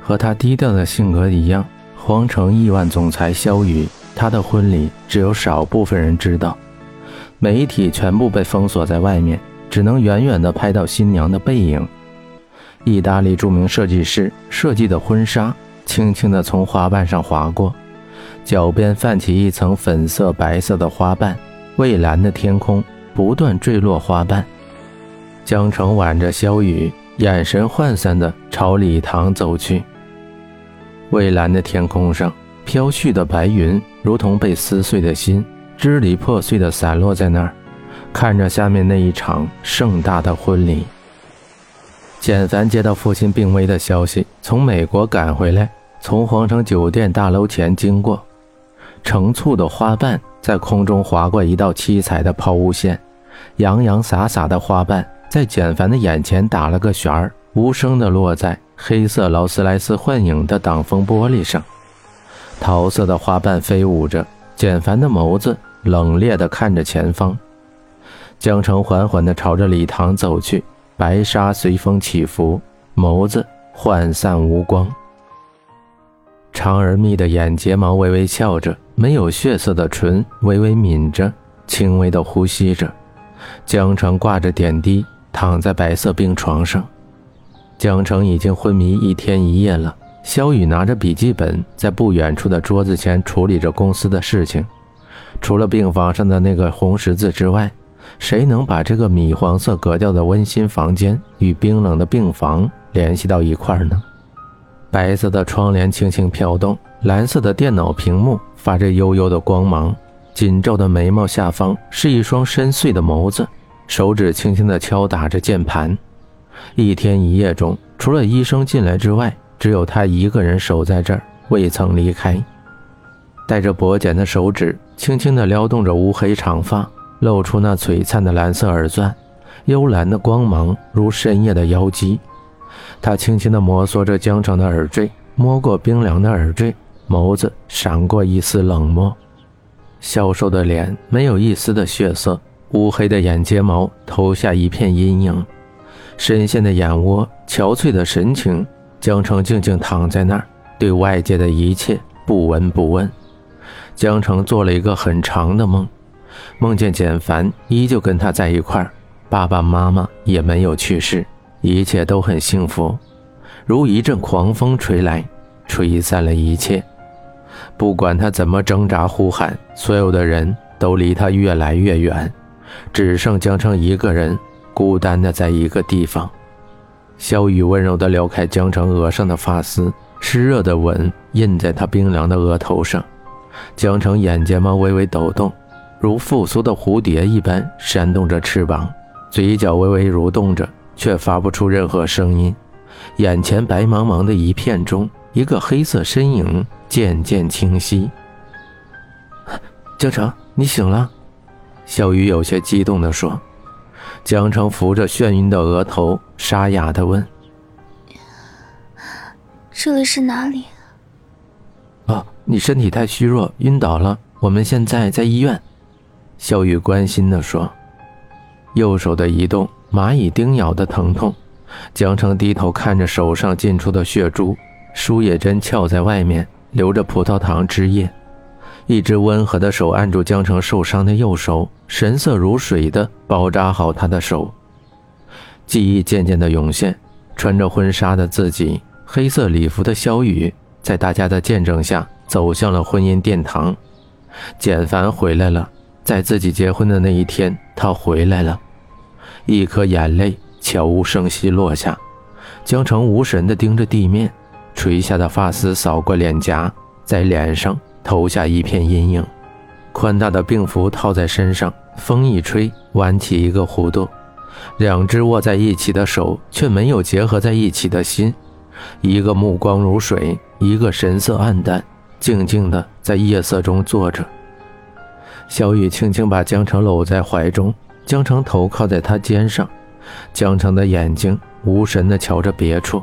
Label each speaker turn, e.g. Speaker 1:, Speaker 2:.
Speaker 1: 和他低调的性格一样，皇城亿万总裁萧雨，他的婚礼只有少部分人知道，媒体全部被封锁在外面，只能远远地拍到新娘的背影。意大利著名设计师设计的婚纱，轻轻地从花瓣上划过，脚边泛起一层粉色、白色的花瓣，蔚蓝的天空不断坠落花瓣。江城挽着萧雨，眼神涣散地朝礼堂走去。蔚蓝的天空上，飘絮的白云如同被撕碎的心，支离破碎的散落在那儿。看着下面那一场盛大的婚礼，简凡接到父亲病危的消息，从美国赶回来，从皇城酒店大楼前经过，成簇的花瓣在空中划过一道七彩的抛物线，洋洋洒洒的花瓣在简凡的眼前打了个旋儿，无声地落在。黑色劳斯莱斯幻影的挡风玻璃上，桃色的花瓣飞舞着。简凡的眸子冷冽地看着前方。江城缓缓地朝着礼堂走去，白纱随风起伏，眸子涣散无光。长而密的眼睫毛微微翘着，没有血色的唇微微抿着，轻微地呼吸着。江城挂着点滴，躺在白色病床上。江城已经昏迷一天一夜了。肖雨拿着笔记本，在不远处的桌子前处理着公司的事情。除了病房上的那个红十字之外，谁能把这个米黄色格调的温馨房间与冰冷的病房联系到一块儿呢？白色的窗帘轻轻飘动，蓝色的电脑屏幕发着幽幽的光芒，紧皱的眉毛下方是一双深邃的眸子，手指轻轻地敲打着键盘。一天一夜中，除了医生进来之外，只有他一个人守在这儿，未曾离开。带着薄茧的手指轻轻地撩动着乌黑长发，露出那璀璨的蓝色耳钻，幽蓝的光芒如深夜的妖姬。他轻轻地摩挲着江城的耳坠，摸过冰凉的耳坠，眸子闪过一丝冷漠。消瘦的脸没有一丝的血色，乌黑的眼睫毛投下一片阴影。深陷的眼窝，憔悴的神情，江城静静躺在那儿，对外界的一切不闻不问。江城做了一个很长的梦，梦见简凡依旧跟他在一块儿，爸爸妈妈也没有去世，一切都很幸福。如一阵狂风吹来，吹散了一切。不管他怎么挣扎呼喊，所有的人都离他越来越远，只剩江城一个人。孤单的在一个地方，萧雨温柔地撩开江城额上的发丝，湿热的吻印在他冰凉的额头上。江城眼睫毛微微抖动，如复苏的蝴蝶一般扇动着翅膀，嘴角微微蠕动着，却发不出任何声音。眼前白茫茫的一片中，一个黑色身影渐渐清晰。江城，你醒了？小雨有些激动地说。江城扶着眩晕的额头，沙哑的问：“
Speaker 2: 这里是哪里？”“
Speaker 1: 哦，你身体太虚弱，晕倒了。我们现在在医院。”小雨关心的说。右手的移动，蚂蚁叮咬的疼痛。江城低头看着手上进出的血珠，输液针翘在外面，流着葡萄糖汁液。一只温和的手按住江城受伤的右手，神色如水的包扎好他的手。记忆渐渐的涌现，穿着婚纱的自己，黑色礼服的萧雨，在大家的见证下走向了婚姻殿堂。简凡回来了，在自己结婚的那一天，他回来了。一颗眼泪悄无声息落下，江城无神地盯着地面，垂下的发丝扫过脸颊，在脸上。投下一片阴影，宽大的病服套在身上，风一吹，弯起一个弧度。两只握在一起的手，却没有结合在一起的心。一个目光如水，一个神色黯淡，静静的在夜色中坐着。小雨轻轻把江城搂在怀中，江城头靠在他肩上，江城的眼睛无神的瞧着别处。